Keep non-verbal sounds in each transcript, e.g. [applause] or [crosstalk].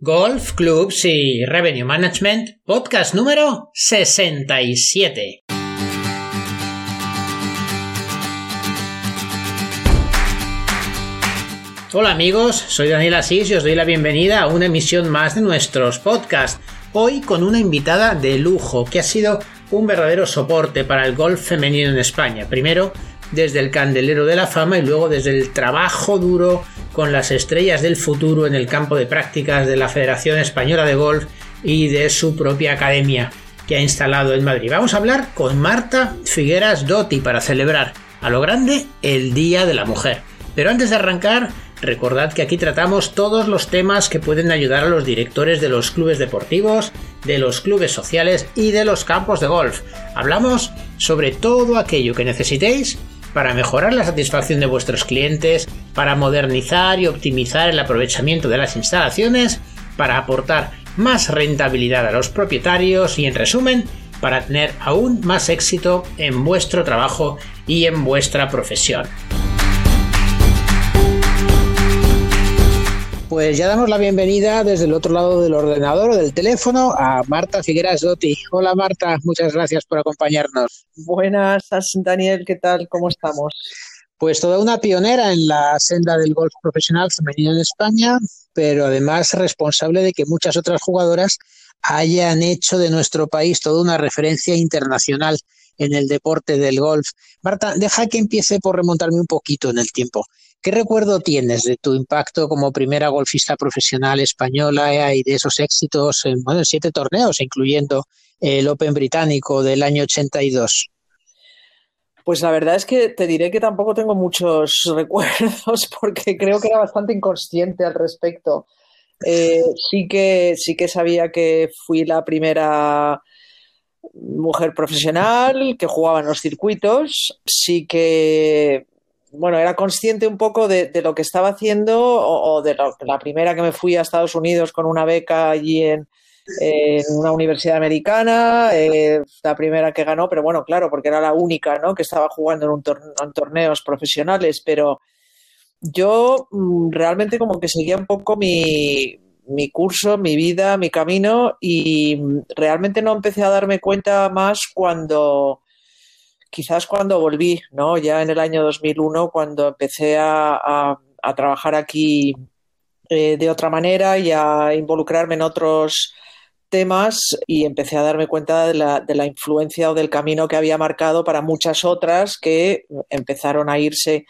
Golf, Clubs y Revenue Management, podcast número 67. Hola amigos, soy Daniel Asís y os doy la bienvenida a una emisión más de nuestros podcasts. Hoy con una invitada de lujo que ha sido un verdadero soporte para el golf femenino en España. Primero desde el candelero de la fama y luego desde el trabajo duro con las estrellas del futuro en el campo de prácticas de la Federación Española de Golf y de su propia academia que ha instalado en Madrid. Vamos a hablar con Marta Figueras Dotti para celebrar a lo grande el Día de la Mujer. Pero antes de arrancar, recordad que aquí tratamos todos los temas que pueden ayudar a los directores de los clubes deportivos, de los clubes sociales y de los campos de golf. Hablamos sobre todo aquello que necesitéis para mejorar la satisfacción de vuestros clientes, para modernizar y optimizar el aprovechamiento de las instalaciones, para aportar más rentabilidad a los propietarios y en resumen, para tener aún más éxito en vuestro trabajo y en vuestra profesión. Pues ya damos la bienvenida desde el otro lado del ordenador o del teléfono a Marta Figueras Dotti. Hola Marta, muchas gracias por acompañarnos. Buenas, Daniel, ¿qué tal? ¿Cómo estamos? Pues toda una pionera en la senda del golf profesional femenino en España, pero además responsable de que muchas otras jugadoras hayan hecho de nuestro país toda una referencia internacional en el deporte del golf. Marta, deja que empiece por remontarme un poquito en el tiempo. ¿Qué recuerdo tienes de tu impacto como primera golfista profesional española y de esos éxitos en siete torneos, incluyendo el Open británico del año 82? Pues la verdad es que te diré que tampoco tengo muchos [laughs] recuerdos porque creo que era bastante inconsciente al respecto. Eh, sí, que, sí que sabía que fui la primera mujer profesional que jugaba en los circuitos. Sí que bueno, era consciente un poco de, lo que estaba haciendo o, de la primera que me fui a Estados Unidos con una beca allí en, una universidad americana, eh, la primera que ganó, pero bueno, claro, porque era la única ¿no? que estaba jugando en, un en torneos profesionales, pero yo mm, realmente como que seguía un poco mi, curso, mi vida, mi camino y mm, realmente no empecé a darme cuenta más cuando quizás cuando volví, ¿no? Ya en el año 2001, cuando empecé a, trabajar aquí eh, de otra manera y a involucrarme en otros temas y empecé a darme cuenta de la, de la, influencia o del camino que había marcado para muchas otras que empezaron a irse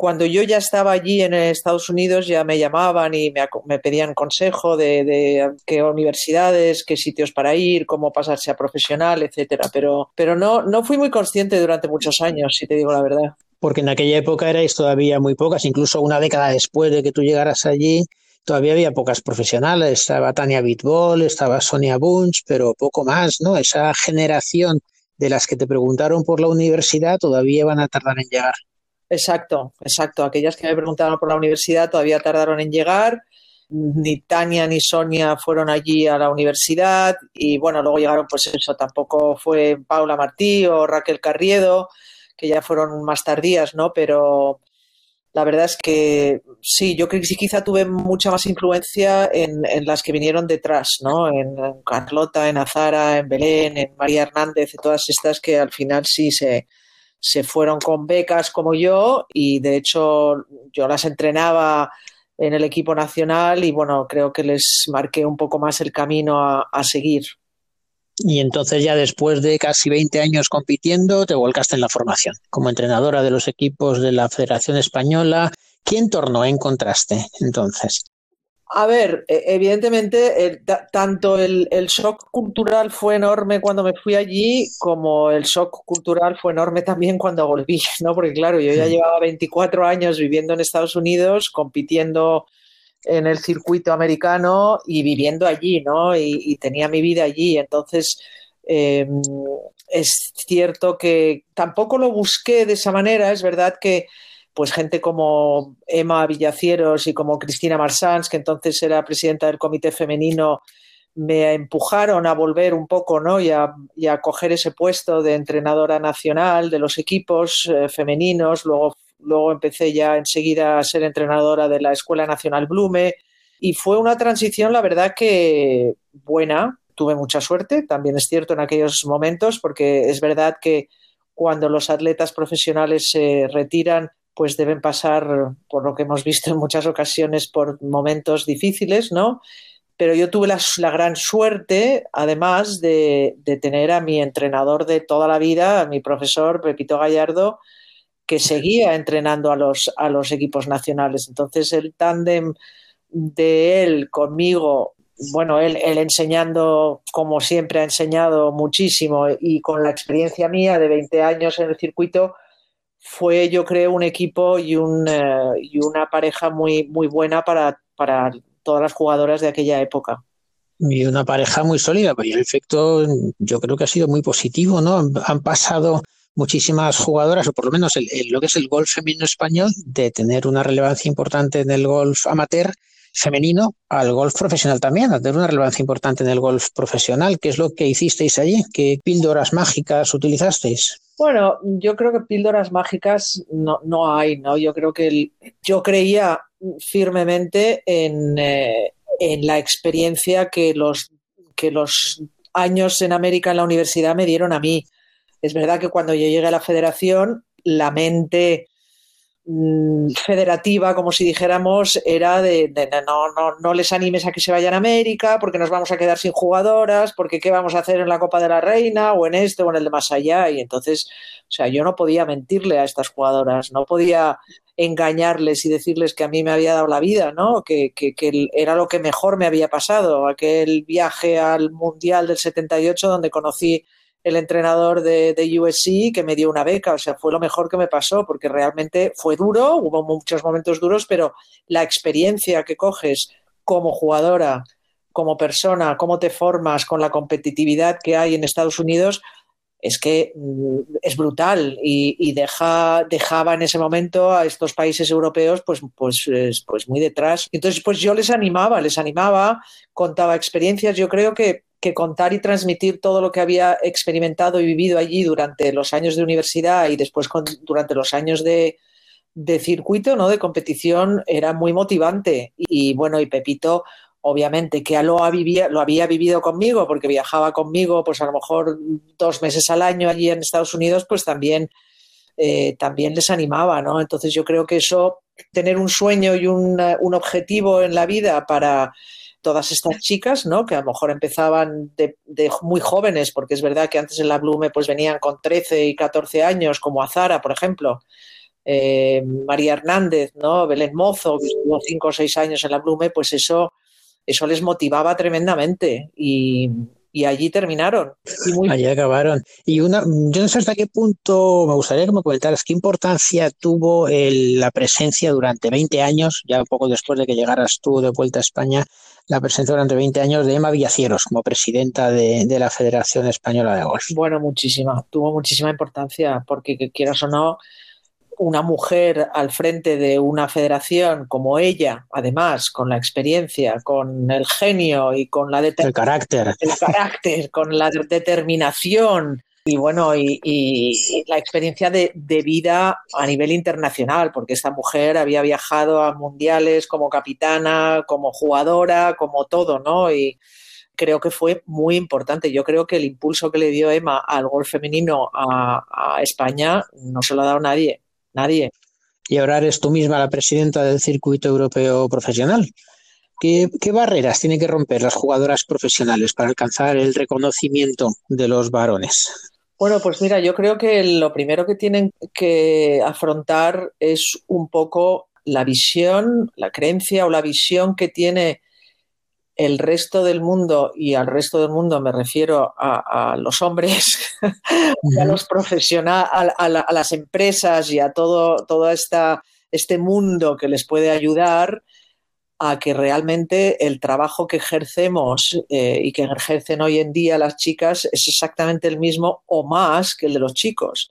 cuando yo ya estaba allí en Estados Unidos ya me llamaban y me, pedían consejo de, qué universidades, qué sitios para ir, cómo pasarse a profesional, etcétera. Pero, pero no, no fui muy consciente durante muchos años, si te digo la verdad. Porque en aquella época erais todavía muy pocas, incluso una década después de que tú llegaras allí, todavía había pocas profesionales. Estaba Tania Bitbol, estaba Sonia Bunch, pero poco más, ¿no? Esa generación de las que te preguntaron por la universidad todavía van a tardar en llegar. Exacto, exacto. Aquellas que me preguntaron por la universidad todavía tardaron en llegar. Ni Tania ni Sonia fueron allí a la universidad y bueno, luego llegaron pues eso, tampoco fue Paula Martí o Raquel Carriedo, que ya fueron más tardías, ¿no? Pero la verdad es que sí, yo creo que sí quizá tuve mucha más influencia en, en las que vinieron detrás, ¿no? En, Carlota, en Azara, en Belén, en María Hernández, en todas estas que al final sí se, se fueron con becas como yo y de hecho yo las entrenaba en el equipo nacional y bueno, creo que les marqué un poco más el camino a, seguir. Y entonces ya después de casi 20 años compitiendo, te volcaste en la formación como entrenadora de los equipos de la Federación Española. ¿Quién tornó encontraste entonces? A ver, e, evidentemente, tanto el, shock cultural fue enorme cuando me fui allí, como el shock cultural fue enorme también cuando volví, [laughs] ¿no? Porque claro, yo ya llevaba 24 años viviendo en Estados Unidos, compitiendo en el circuito americano y viviendo allí, ¿no? Y, tenía mi vida allí. Entonces, em, es cierto que tampoco lo busqué de esa manera, es verdad que pues gente como Emma Villacieros y como Cristina Marsans, que entonces era presidenta del comité femenino, me empujaron a volver un poco ¿no? y, a, coger ese puesto de entrenadora nacional de los equipos eh, femeninos. Luego, luego empecé ya enseguida a ser entrenadora de la Escuela Nacional Blume Y fue una transición, la verdad que buena, tuve mucha suerte, también es cierto en aquellos momentos, porque es verdad que cuando los atletas profesionales se retiran, pues deben pasar, por lo que hemos visto en muchas ocasiones, por momentos difíciles, ¿no? Pero yo tuve la, gran suerte, además, de, de, tener a mi entrenador de toda la vida, a mi profesor Pepito Gallardo, que seguía entrenando a los, a los equipos nacionales. Entonces, el tándem de él conmigo, bueno, él, él, enseñando como siempre ha enseñado muchísimo y con la experiencia mía de 20 años en el circuito, fue yo creo un equipo y, un, y una pareja muy, muy buena para, todas las jugadoras de aquella época. Y una pareja muy sólida, pues el efecto yo creo que ha sido muy positivo, ¿no? Han pasado muchísimas jugadoras, o por lo menos lo que es el golf femenino español, de tener una relevancia importante en el golf amateur femenino al golf profesional también, a tener una relevancia importante en el golf profesional. ¿Qué es lo que hicisteis allí? ¿Qué píldoras mágicas utilizasteis? Bueno, yo creo que píldoras mágicas no, no hay, ¿no? Yo creo que el, yo creía firmemente en, eh, en la experiencia que los, que los años en América en la universidad me dieron a mí. Es verdad que cuando yo llegué a la federación, la mente federativa, como si dijéramos, era de, no, no, no les animes a que se vayan a América porque nos vamos a quedar sin jugadoras, porque qué vamos a hacer en la Copa de la Reina o en este o en el de más allá. Y entonces, o sea, yo no podía mentirle a estas jugadoras, no podía engañarles y decirles que a mí me había dado la vida, ¿no? Que, que, que, era lo que mejor me había pasado. Aquel viaje al Mundial del 78 donde conocí el entrenador de, USC que me dio una beca, o sea, fue lo mejor que me pasó porque realmente fue duro, hubo muchos momentos duros, pero la experiencia que coges como jugadora, como persona, cómo te formas con la competitividad que hay en Estados Unidos, es que mm, es brutal y, deja, dejaba en ese momento a estos países europeos pues, pues, pues muy detrás. Entonces, pues yo les animaba, les animaba, contaba experiencias. Yo creo que que contar y transmitir todo lo que había experimentado y vivido allí durante los años de universidad y después con, durante los años de, de, circuito, ¿no? de competición, era muy motivante. Y, y bueno, y Pepito, obviamente, que ya lo, había, lo había vivido conmigo, porque viajaba conmigo, pues a lo mejor dos meses al año allí en Estados Unidos, pues también, eh, también les animaba, ¿no? Entonces yo creo que eso, tener un sueño y un, un objetivo en la vida para todas estas chicas, ¿no? Que a lo mejor empezaban de, muy jóvenes, porque es verdad que antes en la Blume pues venían con 13 y 14 años, como Azara, por ejemplo, eh, María Hernández, ¿no? Belén Mozo, que estuvo 5 o 6 años en la Blume, pues eso, eso les motivaba tremendamente y, y allí terminaron. Y muy... Allí acabaron. Y una, yo no sé hasta qué punto me gustaría que me comentaras qué importancia tuvo el, la presencia durante 20 años, ya un poco después de que llegaras tú de vuelta a España, la presencia durante 20 años de Emma Villacieros como presidenta de, de, la Federación Española de Golf. Bueno, muchísima, tuvo muchísima importancia, porque que quieras o no, una mujer al frente de una federación como ella, además, con la experiencia, con el genio y con la el carácter, el carácter con la determinación y bueno, y, y, y la experiencia de, de, vida a nivel internacional, porque esta mujer había viajado a mundiales como capitana, como jugadora, como todo, ¿no? Y creo que fue muy importante. Yo creo que el impulso que le dio Emma al golf femenino a, a España no se lo ha dado nadie, nadie. Y ahora eres tú misma la presidenta del circuito europeo profesional. ¿Qué, ¿Qué, barreras tienen que romper las jugadoras profesionales para alcanzar el reconocimiento de los varones? Bueno, pues mira, yo creo que lo primero que tienen que afrontar es un poco la visión, la creencia o la visión que tiene el resto del mundo, y al resto del mundo me refiero a, a los hombres, [laughs] a los profesionales, a, a, la, a, las empresas y a todo, todo esta, este mundo que les puede ayudar a que realmente el trabajo que ejercemos eh, y que ejercen hoy en día las chicas es exactamente el mismo o más que el de los chicos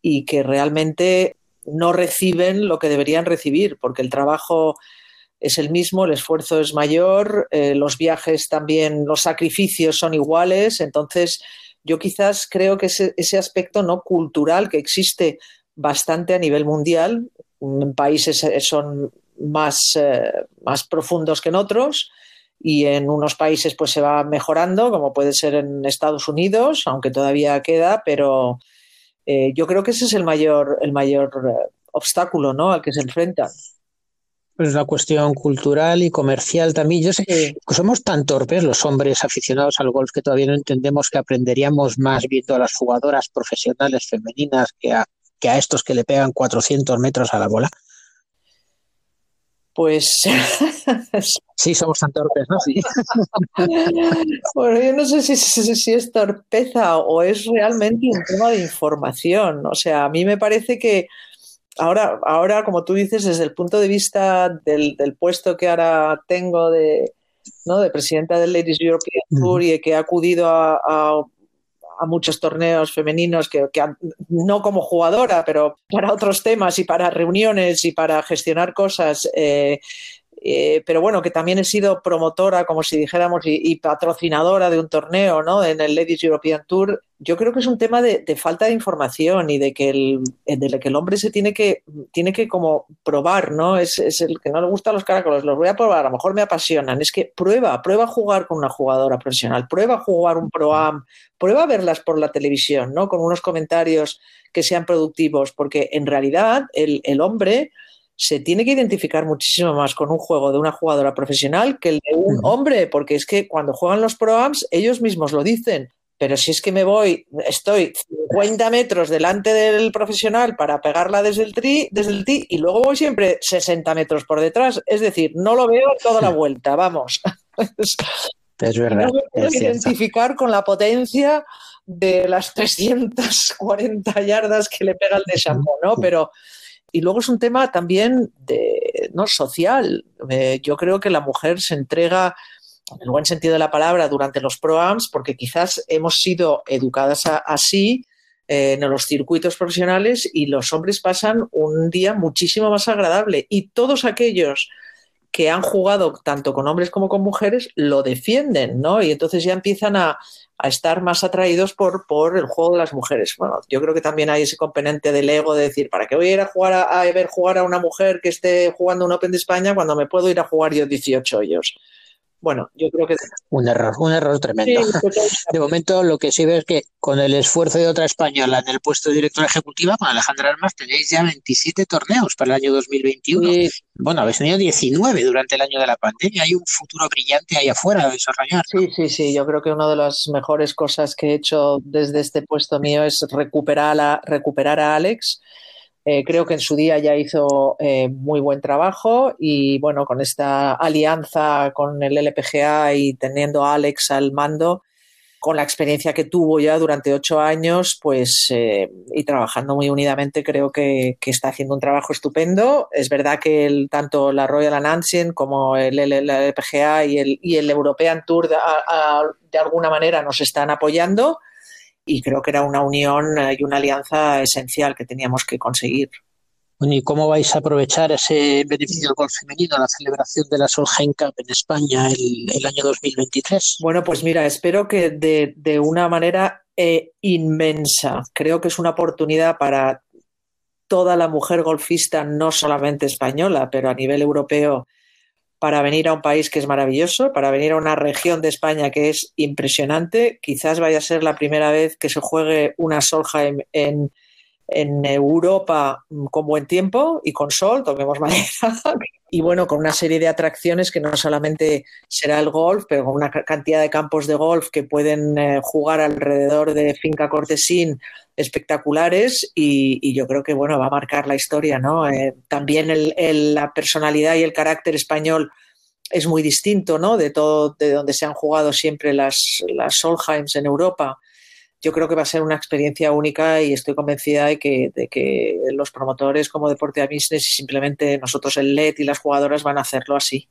y que realmente no reciben lo que deberían recibir porque el trabajo es el mismo, el esfuerzo es mayor, eh, los viajes también, los sacrificios son iguales, entonces yo quizás creo que ese, aspecto no cultural que existe bastante a nivel mundial, en países son más, eh, más profundos que en otros y en unos países pues se va mejorando, como puede ser en Estados Unidos, aunque todavía queda, pero eh, yo creo que ese es el mayor, el mayor eh, obstáculo ¿no? al que se enfrenta. Es una cuestión cultural y comercial también. Yo sé que somos tan torpes los hombres aficionados al golf que todavía no entendemos que aprenderíamos más viendo a las jugadoras profesionales femeninas que a, que a estos que le pegan 400 metros a la bola. Pues [laughs] sí, somos tan torpes, ¿no? Sí. [laughs] bueno, yo no sé si, si, es torpeza o es realmente un tema de información. O sea, a mí me parece que ahora, ahora como tú dices, desde el punto de vista del, puesto que ahora tengo de, ¿no? de presidenta del Ladies European Tour y que he acudido a, muchos torneos femeninos que, no como jugadora, pero para otros temas y para reuniones y para gestionar cosas, eh, eh, pero bueno, que también he sido promotora, como si dijéramos, y, patrocinadora de un torneo, ¿no? En el Ladies European Tour. Yo creo que es un tema de, falta de información y de que el, de que el hombre se tiene que, tiene que como probar, ¿no? Es, el que no le gustan los caracoles, los voy a probar, a lo mejor me apasionan. Es que prueba, prueba a jugar con una jugadora profesional, prueba a jugar un pro-am, prueba a verlas por la televisión, ¿no? Con unos comentarios que sean productivos, porque en realidad el, el hombre se tiene que identificar muchísimo más con un juego de una jugadora profesional que el de un hombre, porque es que cuando juegan los proams ellos mismos lo dicen. Pero si es que me voy, estoy 50 metros delante del profesional para pegarla desde el tri, desde el tee, y luego voy siempre 60 metros por detrás. Es decir, no lo veo toda la vuelta, vamos. [laughs] Es verdad. No identificar con la potencia de las 340 yardas que le pega el de Shampoo, ¿no? Pero y luego es un tema también de, ¿no? social. Eh, yo creo que la mujer se entrega, en el buen sentido de la palabra, durante los proams, porque quizás hemos sido educadas así eh, en los circuitos profesionales y los hombres pasan un día muchísimo más agradable. Y todos aquellos que han jugado tanto con hombres como con mujeres lo defienden, ¿no? Y entonces ya empiezan a, estar más atraídos por, por el juego de las mujeres. Bueno, yo creo que también hay ese componente del ego de decir, ¿para qué voy a ir a jugar a, ver jugar a una mujer que esté jugando un Open de España cuando me puedo ir a jugar yo 18 hoyos? Bueno, yo creo que... Un error, un error tremendo. [laughs] de momento lo que sí veo es que con el esfuerzo de otra española en el puesto de directora ejecutiva, con Alejandra Armas, tenéis ya 27 torneos para el año 2021. Bueno, habéis tenido 19 durante el año de la pandemia. Hay un futuro brillante ahí afuera de desarrollar. Sí, sí, sí. Yo creo que una de las mejores cosas que he hecho desde este puesto mío es recuperar a, recuperar a Alex eh, creo que en su día ya hizo eh, muy buen trabajo y bueno, con esta alianza con el LPGA y teniendo a Alex al mando, con la experiencia que tuvo ya durante ocho años, pues eh, y trabajando muy unidamente, creo que, está haciendo un trabajo estupendo. Es verdad que el, tanto la Royal Ancient como el, LPGA y el, y el European Tour de alguna manera nos están apoyando y creo que era una unión eh, y una alianza esencial que teníamos que conseguir. ¿y cómo vais a aprovechar ese beneficio del golf femenino, la celebración de la Solheim Cup en España el, año 2023? Bueno, pues mira, espero que de, una manera eh, inmensa. Creo que es una oportunidad para toda la mujer golfista, no solamente española, pero a nivel europeo, para venir a un país que es maravilloso, para venir a una región de España que es impresionante. Quizás vaya a ser la primera vez que se juegue una Solheim en, en Europa con buen tiempo y con sol, toquemos [laughs] madera, y bueno, con una serie de atracciones que no solamente será el golf, pero con una cantidad de campos de golf que pueden eh, jugar alrededor de Finca Cortesín espectaculares y, yo creo que bueno, va a marcar la historia, ¿no? Eh, también la personalidad y el carácter español es muy distinto, ¿no? De todo, de donde se han jugado siempre las, las Solheims en Europa yo creo que va a ser una experiencia única y estoy convencida de que, los promotores como Deporte a Business y simplemente nosotros el LED y las jugadoras van a hacerlo así.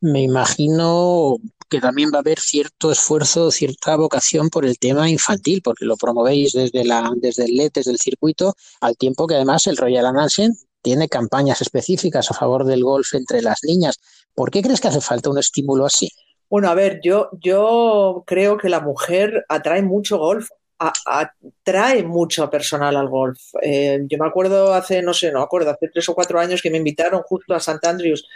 Me imagino que también va a haber cierto esfuerzo, cierta vocación por el tema infantil, porque lo promovéis desde, la, desde el LED, desde el circuito, al tiempo que además el Royal Anansen tiene campañas específicas a favor del golf entre las niñas. ¿Por qué crees que hace falta un estímulo así? Bueno, a ver, yo, yo creo que la mujer atrae mucho golf atrae mucho personal al golf. Eh, yo me acuerdo hace, no sé, no acuerdo, hace tres o cuatro años que me invitaron justo a St. Andrews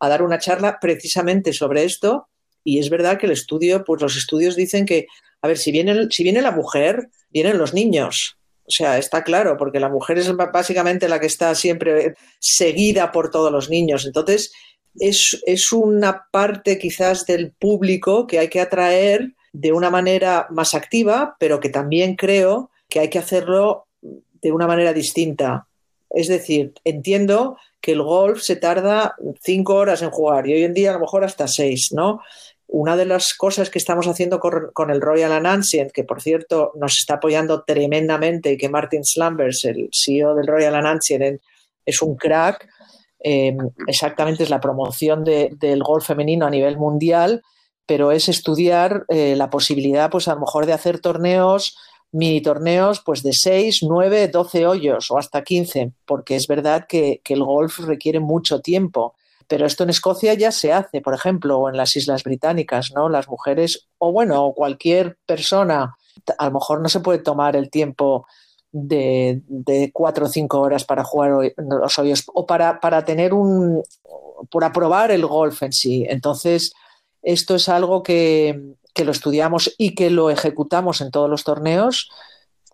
a dar una charla precisamente sobre esto. Y es verdad que el estudio, pues los estudios dicen que, a ver, si viene, si viene la mujer, vienen los niños. O sea, está claro, porque la mujer es básicamente la que está siempre seguida por todos los niños. Entonces, es, una parte quizás del público que hay que atraer de una manera más activa, pero que también creo que hay que hacerlo de una manera distinta. Es decir, entiendo que el golf se tarda cinco horas en jugar y hoy en día a lo mejor hasta seis, ¿no? Una de las cosas que estamos haciendo con, el Royal Ancient, que por cierto nos está apoyando tremendamente y que Martin Slumbers, el CEO del Royal Ancient, es un crack, eh, exactamente es la promoción del golf femenino a nivel mundial pero es estudiar eh, la posibilidad, pues a lo mejor de hacer torneos, mini torneos, pues de 6, 9, 12 hoyos o hasta 15, porque es verdad que, el golf requiere mucho tiempo. Pero esto en Escocia ya se hace, por ejemplo, o en las Islas Británicas, ¿no? Las mujeres, o bueno, cualquier persona, a lo mejor no se puede tomar el tiempo de, cuatro o cinco horas para jugar los hoyos o para, para tener un, por aprobar el golf en sí. Entonces, esto es algo que, lo estudiamos y que lo ejecutamos en todos los torneos,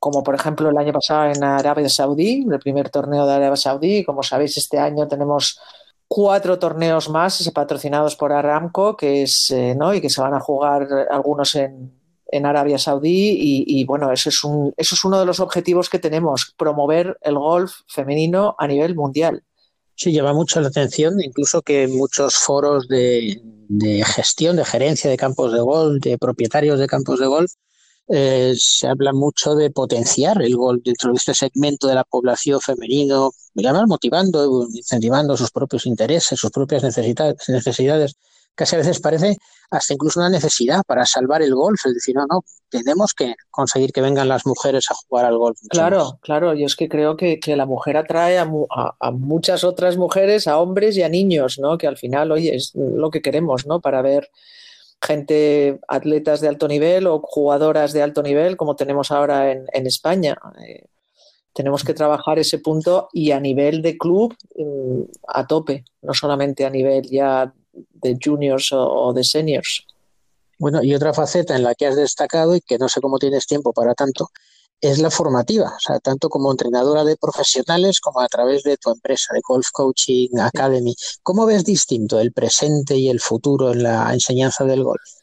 como por ejemplo el año pasado en Arabia Saudí, el primer torneo de Arabia Saudí. Como sabéis, este año tenemos cuatro torneos más patrocinados por Aramco, que es, eh, ¿no? y que se van a jugar algunos en, Arabia Saudí. Y, y, bueno, eso es, un, eso es uno de los objetivos que tenemos, promover el golf femenino a nivel mundial. Sí, llama mucho la atención, incluso que muchos foros de, gestión, de gerencia de campos de golf, de propietarios de campos de golf, eh, se habla mucho de potenciar el golf dentro de este segmento de la población femenino, motivando, incentivando sus propios intereses, sus propias necesidades, necesidades casi a veces parece hasta incluso una necesidad para salvar el golf, es decir, no, no, tenemos que conseguir que vengan las mujeres a jugar al golf. Claro, claro, yo es que creo que, la mujer atrae a, muchas otras mujeres, a hombres y a niños, ¿no? Que al final, oye, es lo que queremos, ¿no? Para ver gente, atletas de alto nivel o jugadoras de alto nivel, como tenemos ahora en, España. Eh, tenemos que trabajar ese punto y a nivel de club mm, a tope, no solamente a nivel ya de juniors o, de seniors. Bueno, y otra faceta en la que has destacado y que no sé cómo tienes tiempo para tanto, es la formativa, o sea, tanto como entrenadora de profesionales como a través de tu empresa, de Golf Coaching Academy. ¿Cómo ves distinto el presente y el futuro en la enseñanza del golf?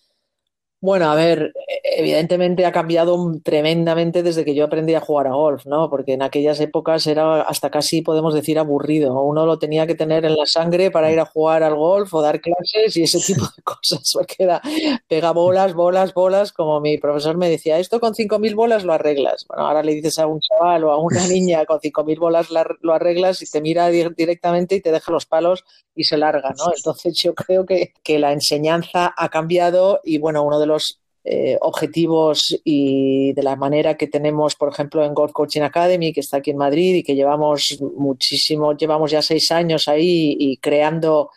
Bueno, a ver, evidentemente ha cambiado tremendamente desde que yo aprendí a jugar a golf, ¿no? Porque en aquellas épocas era hasta casi, podemos decir, aburrido. Uno lo tenía que tener en la sangre para ir a jugar al golf o dar clases y ese tipo de [laughs] cosas. Porque era pega bolas, bolas, bolas, como mi profesor me decía, esto con 5.000 bolas lo arreglas. Bueno, ahora le dices a un chaval o a una [laughs] niña con 5.000 bolas lo arreglas y te mira directamente y te deja los palos y se larga, ¿no? Entonces yo creo que, que la enseñanza ha cambiado y, bueno, uno de los eh, objetivos y de la manera que tenemos, por ejemplo, en Golf Coaching Academy, que está aquí en Madrid y que llevamos muchísimo, llevamos ya seis años ahí y creando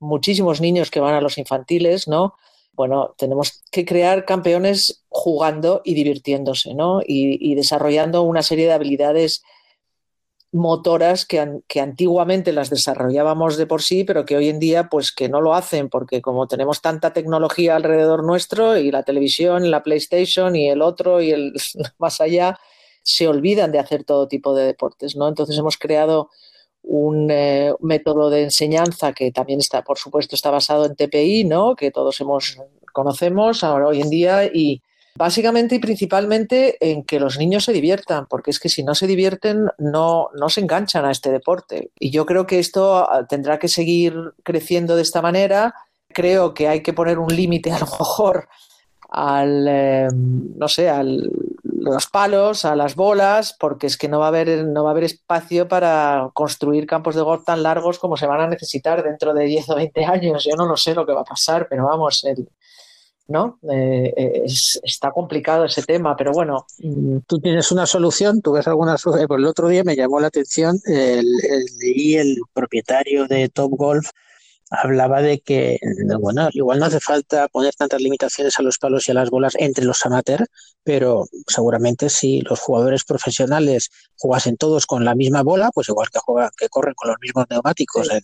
muchísimos niños que van a los infantiles, ¿no? Bueno, tenemos que crear campeones jugando y divirtiéndose, ¿no? y desarrollando una serie de habilidades motoras que, que, antiguamente las desarrollábamos de por sí, pero que hoy en día pues que no lo hacen porque como tenemos tanta tecnología alrededor nuestro y la televisión, la PlayStation y el otro y el [laughs] más allá, se olvidan de hacer todo tipo de deportes, ¿no? Entonces hemos creado un eh, método de enseñanza que también está, por supuesto, está basado en TPI, ¿no? Que todos hemos conocemos ahora hoy en día y, Básicamente y principalmente en que los niños se diviertan, porque es que si no se divierten no, no se enganchan a este deporte. Y yo creo que esto ah, tendrá que seguir creciendo de esta manera. Creo que hay que poner un límite [laughs] a lo mejor al, em, no sé, a los palos, a las bolas, porque es que no va, a haber, no va a haber espacio para construir campos de golf tan largos como se van a necesitar dentro de 10 o 20 años. Yo no lo sé lo que va a pasar, pero vamos, el, ¿no? Eh, eh, está complicado ese tema, pero bueno. Mm, tú tienes una solución, tú ves alguna solución. Pues el otro día me llamó la atención, el, el, el propietario de Top Golf hablaba de que, bueno, igual no hace falta poner tantas limitaciones a los palos y a las bolas entre los amateurs, pero seguramente si los jugadores profesionales jugasen todos con la misma bola, pues igual que juegan, que corren con los mismos neumáticos en,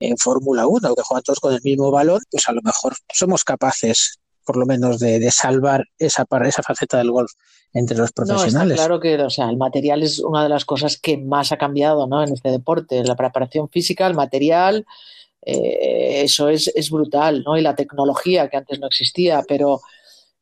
en Fórmula 1 o que juegan todos con el mismo balón, pues a lo mejor somos capaces por lo menos de, salvar esa, esa faceta del golf entre los profesionales. claro que o sea, el material es una de las cosas que más ha cambiado ¿no? en este deporte. La preparación física, el material, eh, eso es, es, brutal, ¿no? Y la tecnología que antes no existía, pero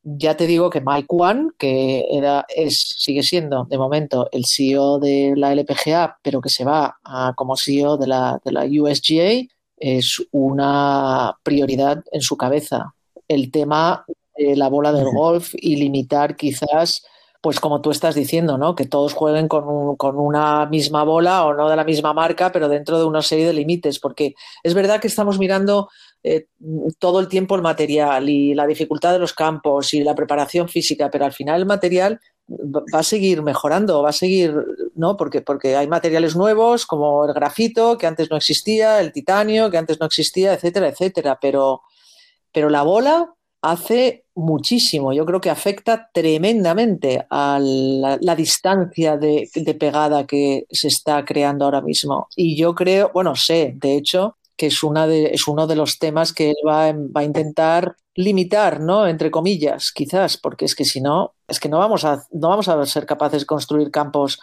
ya te digo que Mike One, que era, es, sigue siendo de momento el CEO de la LPGA, pero que se va a, como CEO de la, de la USGA, es una prioridad en su cabeza el tema de la bola del golf y limitar quizás, pues como tú estás diciendo, ¿no? Que todos jueguen con, con una misma bola o no de la misma marca, pero dentro de una serie de límites, porque es verdad que estamos mirando eh, todo el tiempo el material y la dificultad de los campos y la preparación física, pero al final el material va a seguir mejorando, va a seguir, ¿no? Porque, porque hay materiales nuevos como el grafito, que antes no existía, el titanio, que antes no existía, etcétera, etcétera, pero pero la bola hace muchísimo. Yo creo que afecta tremendamente a la, distancia de, pegada que se está creando ahora mismo. Y yo creo, bueno, sé, de hecho, que es, una de, es uno de los temas que él va, va, a intentar limitar, ¿no? Entre comillas, quizás, porque es que si no, es que no vamos a, no vamos a ser capaces de construir campos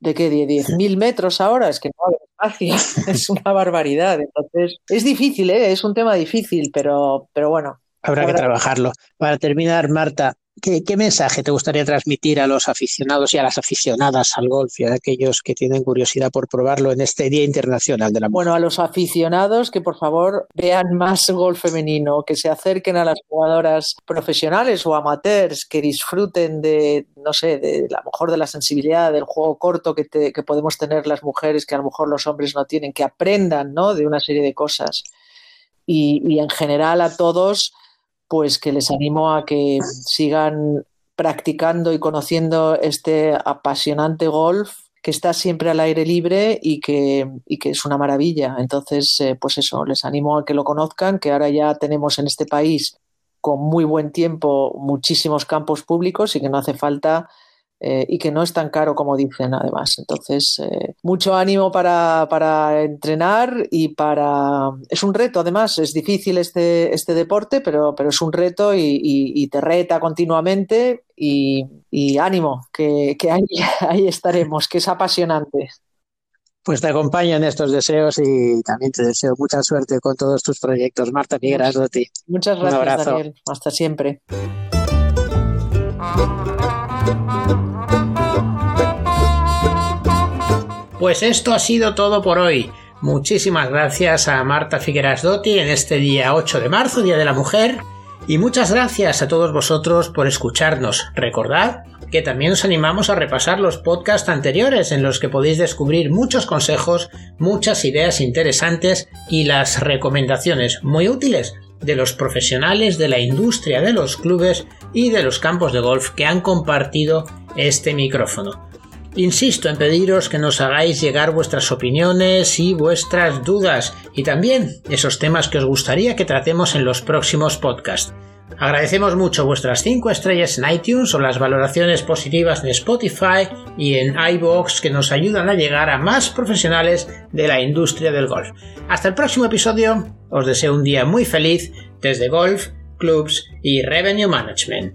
¿De qué? ¿De 10.000 metros ahora? Es que no hay espacio, [laughs] es una barbaridad. Entonces, es difícil, ¿eh? es un tema difícil, pero, pero bueno. Habrá que trabajarlo. Para terminar, Marta, ¿Qué, mensaje te gustaría transmitir a los aficionados y a las aficionadas al golf y a aquellos que tienen curiosidad por probarlo en este Día Internacional de la Mujer? Bueno, a los aficionados que por favor vean más golf femenino, que se acerquen a las jugadoras profesionales o amateurs, que disfruten de, no sé, de a lo mejor de la sensibilidad del juego corto que, que podemos tener las mujeres, que a lo mejor los hombres no tienen, que aprendan ¿no? de una serie de cosas. Y, y en general a todos pues que les animo a que sigan practicando y conociendo este apasionante golf que está siempre al aire libre y que, que es una maravilla. Entonces, eh, pues eso, les animo a que lo conozcan, que ahora ya tenemos en este país con muy buen tiempo muchísimos campos públicos y que no hace falta eh, y que no es tan caro como dicen además. Entonces, eh, mucho ánimo para, para, entrenar y para... Es un reto además, es difícil este, este deporte, pero, pero es un reto y, te reta continuamente y, ánimo, que, que ahí, [laughs] ahí estaremos, que es apasionante. Pues te acompaño en estos deseos y también te deseo mucha suerte con todos tus proyectos. Marta Miguel ti. Muchas gracias, Daniel. Hasta siempre. Pues esto ha sido todo por hoy. Muchísimas gracias a Marta Figueras Dotti en este día 8 de marzo, Día de la Mujer. Y muchas gracias a todos vosotros por escucharnos. Recordad que también os animamos a repasar los podcasts anteriores en los que podéis descubrir muchos consejos, muchas ideas interesantes y las recomendaciones muy útiles de los profesionales de la industria de los clubes y de los campos de golf que han compartido este micrófono. Insisto en pediros que nos hagáis llegar vuestras opiniones y vuestras dudas y también esos temas que os gustaría que tratemos en los próximos podcasts. Agradecemos mucho vuestras 5 estrellas en iTunes o las valoraciones positivas en Spotify y en iBox que nos ayudan a llegar a más profesionales de la industria del golf. Hasta el próximo episodio, os deseo un día muy feliz desde Golf, Clubs y Revenue Management.